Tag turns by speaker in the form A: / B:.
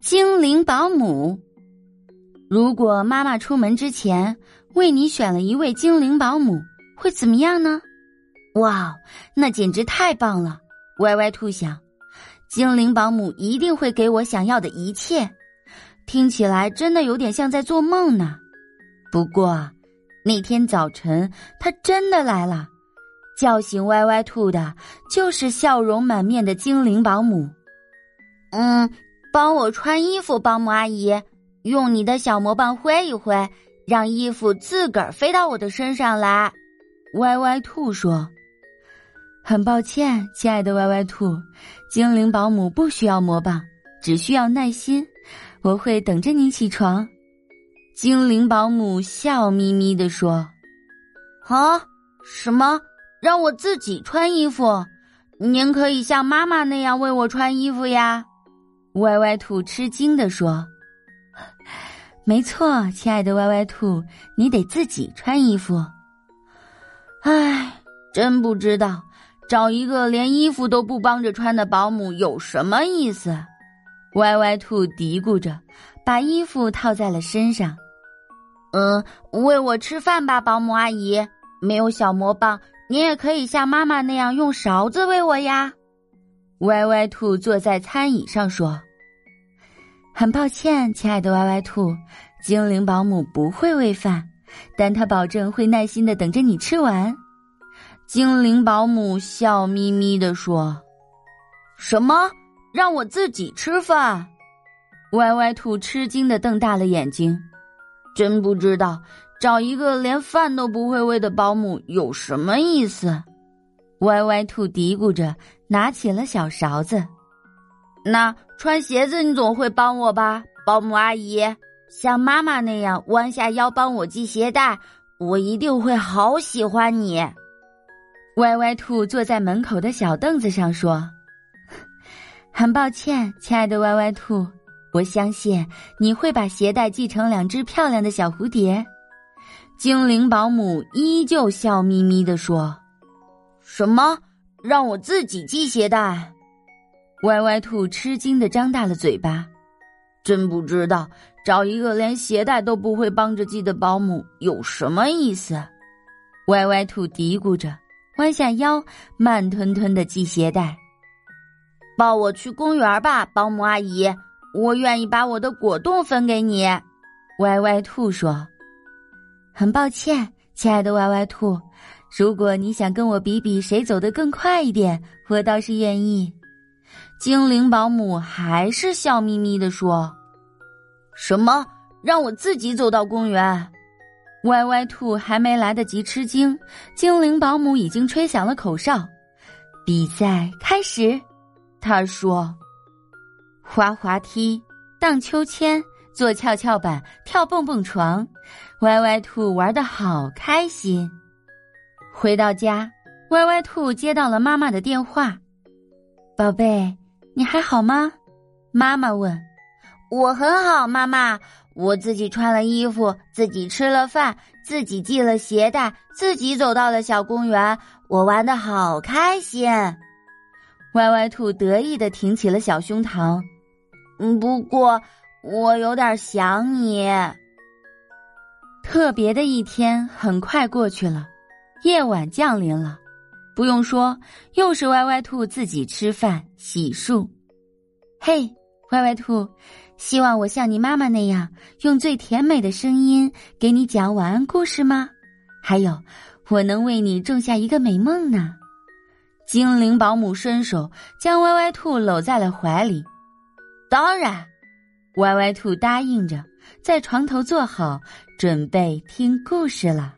A: 精灵保姆。如果妈妈出门之前为你选了一位精灵保姆，会怎么样呢？哇，那简直太棒了！歪歪兔想，精灵保姆一定会给我想要的一切。听起来真的有点像在做梦呢。不过那天早晨，他真的来了，叫醒歪歪兔的就是笑容满面的精灵保姆。嗯。帮我穿衣服，保姆阿姨，用你的小魔棒挥一挥，让衣服自个儿飞到我的身上来。歪歪兔说：“很抱歉，亲爱的歪歪兔，精灵保姆不需要魔棒，只需要耐心。我会等着你起床。”精灵保姆笑眯眯地说：“啊，什么？让我自己穿衣服？您可以像妈妈那样为我穿衣服呀。”歪歪兔吃惊地说：“没错，亲爱的歪歪兔，你得自己穿衣服。唉，真不知道找一个连衣服都不帮着穿的保姆有什么意思。”歪歪兔嘀咕着，把衣服套在了身上。“嗯，喂我吃饭吧，保姆阿姨。没有小魔棒，你也可以像妈妈那样用勺子喂我呀。”歪歪兔坐在餐椅上说。很抱歉，亲爱的歪歪兔，精灵保姆不会喂饭，但他保证会耐心的等着你吃完。精灵保姆笑眯眯的说：“什么？让我自己吃饭？”歪歪兔吃惊的瞪大了眼睛，真不知道找一个连饭都不会喂的保姆有什么意思。歪歪兔嘀咕着，拿起了小勺子。那穿鞋子你总会帮我吧，保姆阿姨？像妈妈那样弯下腰帮我系鞋带，我一定会好喜欢你。歪歪兔坐在门口的小凳子上说：“很抱歉，亲爱的歪歪兔，我相信你会把鞋带系成两只漂亮的小蝴蝶。”精灵保姆依旧笑眯眯的说：“什么？让我自己系鞋带？”歪歪兔吃惊的张大了嘴巴，真不知道找一个连鞋带都不会帮着系的保姆有什么意思。歪歪兔嘀咕着，弯下腰，慢吞吞的系鞋带。抱我去公园吧，保姆阿姨，我愿意把我的果冻分给你。歪歪兔说：“很抱歉，亲爱的歪歪兔，如果你想跟我比比谁走得更快一点，我倒是愿意。”精灵保姆还是笑眯眯的说：“什么？让我自己走到公园？”歪歪兔还没来得及吃惊，精灵保姆已经吹响了口哨，比赛开始。他说：“滑滑梯、荡秋千、坐跷跷板、跳蹦蹦床，歪歪兔玩的好开心。”回到家，歪歪兔接到了妈妈的电话：“宝贝。”你还好吗？妈妈问。我很好，妈妈。我自己穿了衣服，自己吃了饭，自己系了鞋带，自己走到了小公园。我玩的好开心。歪歪兔得意的挺起了小胸膛。嗯，不过我有点想你。特别的一天很快过去了，夜晚降临了。不用说，又是歪歪兔自己吃饭洗漱。嘿，歪歪兔，希望我像你妈妈那样，用最甜美的声音给你讲晚安故事吗？还有，我能为你种下一个美梦呢。精灵保姆伸手将歪歪兔搂在了怀里。当然，歪歪兔答应着，在床头坐好，准备听故事了。